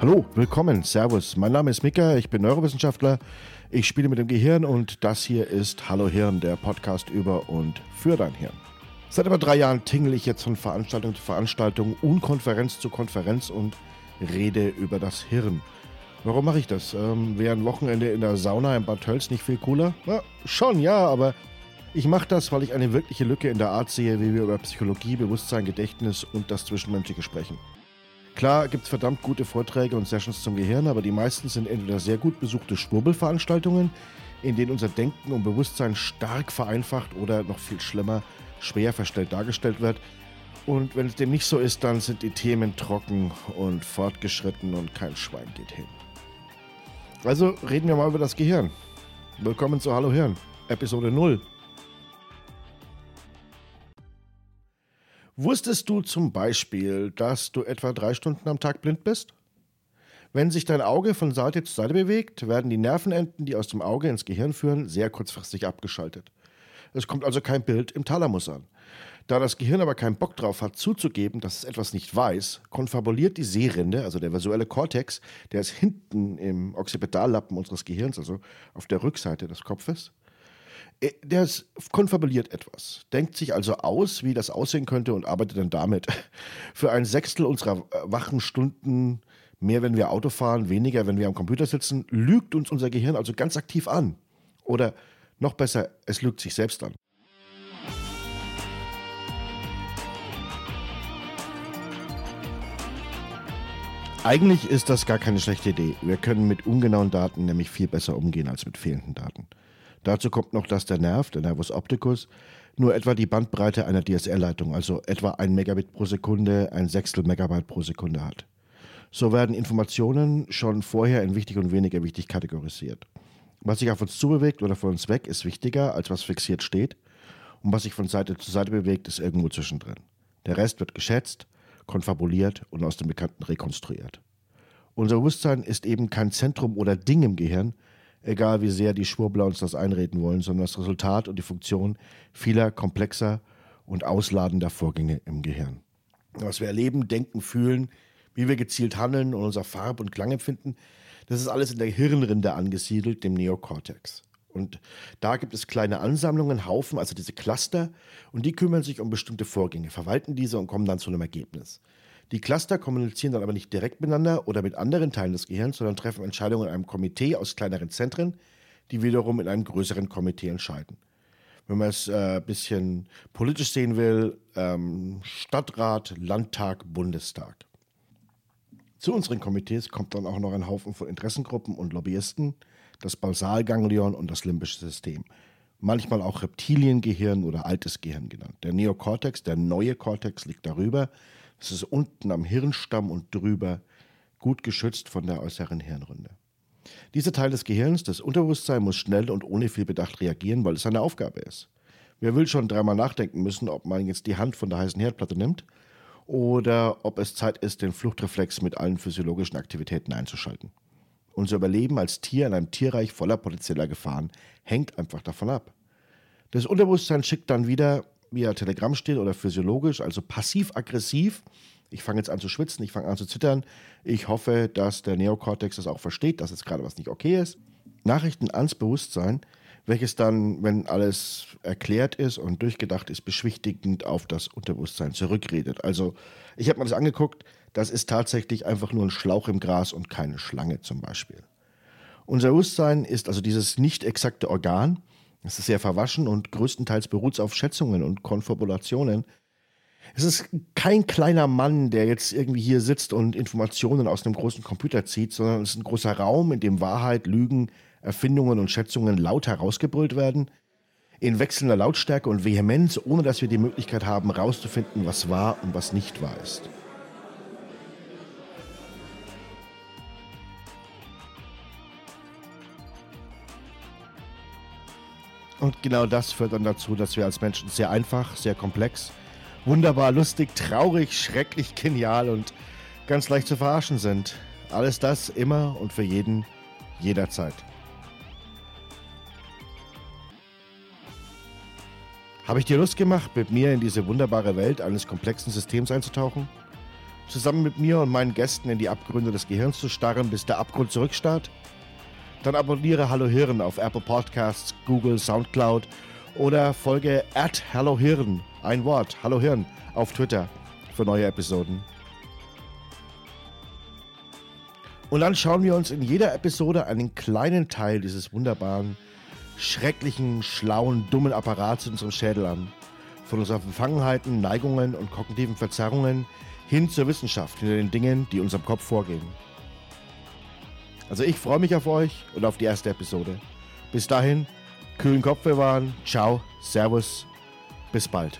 Hallo, willkommen, Servus. Mein Name ist Mika, ich bin Neurowissenschaftler. Ich spiele mit dem Gehirn und das hier ist Hallo Hirn, der Podcast über und für dein Hirn. Seit über drei Jahren tingle ich jetzt von Veranstaltung zu Veranstaltung und Konferenz zu Konferenz und rede über das Hirn. Warum mache ich das? Ähm, Wäre ein Wochenende in der Sauna in Bad Tölz nicht viel cooler? Na, schon, ja, aber ich mache das, weil ich eine wirkliche Lücke in der Art sehe, wie wir über Psychologie, Bewusstsein, Gedächtnis und das Zwischenmenschliche sprechen. Klar gibt es verdammt gute Vorträge und Sessions zum Gehirn, aber die meisten sind entweder sehr gut besuchte Schwurbelveranstaltungen, in denen unser Denken und Bewusstsein stark vereinfacht oder noch viel schlimmer schwer verstellt dargestellt wird. Und wenn es dem nicht so ist, dann sind die Themen trocken und fortgeschritten und kein Schwein geht hin. Also reden wir mal über das Gehirn. Willkommen zu Hallo Hirn, Episode 0. Wusstest du zum Beispiel, dass du etwa drei Stunden am Tag blind bist? Wenn sich dein Auge von Seite zu Seite bewegt, werden die Nervenenden, die aus dem Auge ins Gehirn führen, sehr kurzfristig abgeschaltet. Es kommt also kein Bild im Thalamus an. Da das Gehirn aber keinen Bock drauf hat, zuzugeben, dass es etwas nicht weiß, konfabuliert die Sehrinde, also der visuelle Kortex, der ist hinten im Occipitallappen unseres Gehirns, also auf der Rückseite des Kopfes, der konfabuliert etwas, denkt sich also aus, wie das aussehen könnte und arbeitet dann damit. Für ein Sechstel unserer äh, wachen Stunden, mehr wenn wir Auto fahren, weniger wenn wir am Computer sitzen, lügt uns unser Gehirn also ganz aktiv an. Oder noch besser, es lügt sich selbst an. Eigentlich ist das gar keine schlechte Idee. Wir können mit ungenauen Daten nämlich viel besser umgehen als mit fehlenden Daten. Dazu kommt noch, dass der Nerv, der Nervus opticus, nur etwa die Bandbreite einer DSL-Leitung, also etwa ein Megabit pro Sekunde, ein Sechstel Megabyte pro Sekunde hat. So werden Informationen schon vorher in wichtig und weniger wichtig kategorisiert. Was sich auf uns zubewegt oder von uns weg, ist wichtiger, als was fixiert steht. Und was sich von Seite zu Seite bewegt, ist irgendwo zwischendrin. Der Rest wird geschätzt, konfabuliert und aus dem Bekannten rekonstruiert. Unser Bewusstsein ist eben kein Zentrum oder Ding im Gehirn, egal wie sehr die Schwurbler uns das einreden wollen, sondern das Resultat und die Funktion vieler komplexer und ausladender Vorgänge im Gehirn. Was wir erleben, denken, fühlen, wie wir gezielt handeln und unser Farb- und Klangempfinden, das ist alles in der Hirnrinde angesiedelt, dem Neokortex. Und da gibt es kleine Ansammlungen, Haufen, also diese Cluster, und die kümmern sich um bestimmte Vorgänge, verwalten diese und kommen dann zu einem Ergebnis. Die Cluster kommunizieren dann aber nicht direkt miteinander oder mit anderen Teilen des Gehirns, sondern treffen Entscheidungen in einem Komitee aus kleineren Zentren, die wiederum in einem größeren Komitee entscheiden. Wenn man es ein äh, bisschen politisch sehen will, ähm, Stadtrat, Landtag, Bundestag. Zu unseren Komitees kommt dann auch noch ein Haufen von Interessengruppen und Lobbyisten, das Basalganglion und das limbische System. Manchmal auch Reptiliengehirn oder altes Gehirn genannt. Der Neokortex, der neue Kortex, liegt darüber. Es ist unten am Hirnstamm und drüber, gut geschützt von der äußeren Hirnrinde. Dieser Teil des Gehirns, das Unterbewusstsein, muss schnell und ohne viel Bedacht reagieren, weil es seine Aufgabe ist. Wer will schon dreimal nachdenken müssen, ob man jetzt die Hand von der heißen Herdplatte nimmt oder ob es Zeit ist, den Fluchtreflex mit allen physiologischen Aktivitäten einzuschalten. Unser Überleben als Tier in einem Tierreich voller potenzieller Gefahren hängt einfach davon ab. Das Unterbewusstsein schickt dann wieder via Telegramm steht oder physiologisch, also passiv-aggressiv. Ich fange jetzt an zu schwitzen, ich fange an zu zittern. Ich hoffe, dass der Neokortex das auch versteht, dass jetzt gerade was nicht okay ist. Nachrichten ans Bewusstsein welches dann, wenn alles erklärt ist und durchgedacht ist, beschwichtigend auf das Unterbewusstsein zurückredet. Also ich habe mir das angeguckt, das ist tatsächlich einfach nur ein Schlauch im Gras und keine Schlange zum Beispiel. Unser Bewusstsein ist also dieses nicht exakte Organ. Es ist sehr verwaschen und größtenteils beruht es auf Schätzungen und Konfabulationen. Es ist kein kleiner Mann, der jetzt irgendwie hier sitzt und Informationen aus einem großen Computer zieht, sondern es ist ein großer Raum, in dem Wahrheit, Lügen, Erfindungen und Schätzungen laut herausgebrüllt werden, in wechselnder Lautstärke und Vehemenz, ohne dass wir die Möglichkeit haben, herauszufinden, was wahr und was nicht wahr ist. Und genau das führt dann dazu, dass wir als Menschen sehr einfach, sehr komplex, wunderbar, lustig, traurig, schrecklich, genial und ganz leicht zu verarschen sind. Alles das immer und für jeden, jederzeit. Habe ich dir Lust gemacht, mit mir in diese wunderbare Welt eines komplexen Systems einzutauchen? zusammen mit mir und meinen Gästen in die Abgründe des Gehirns zu starren, bis der Abgrund zurückstarrt? Dann abonniere Hallo Hirn auf Apple Podcasts, Google, Soundcloud oder folge at Hallo Hirn, ein Wort, Hallo Hirn, auf Twitter für neue Episoden. Und dann schauen wir uns in jeder Episode einen kleinen Teil dieses wunderbaren, schrecklichen, schlauen, dummen Apparats in unserem Schädel an. Von unseren Verfangenheiten, Neigungen und kognitiven Verzerrungen hin zur Wissenschaft, hinter den Dingen, die unserem Kopf vorgehen. Also ich freue mich auf euch und auf die erste Episode. Bis dahin, kühlen Kopf bewahren, ciao, servus, bis bald.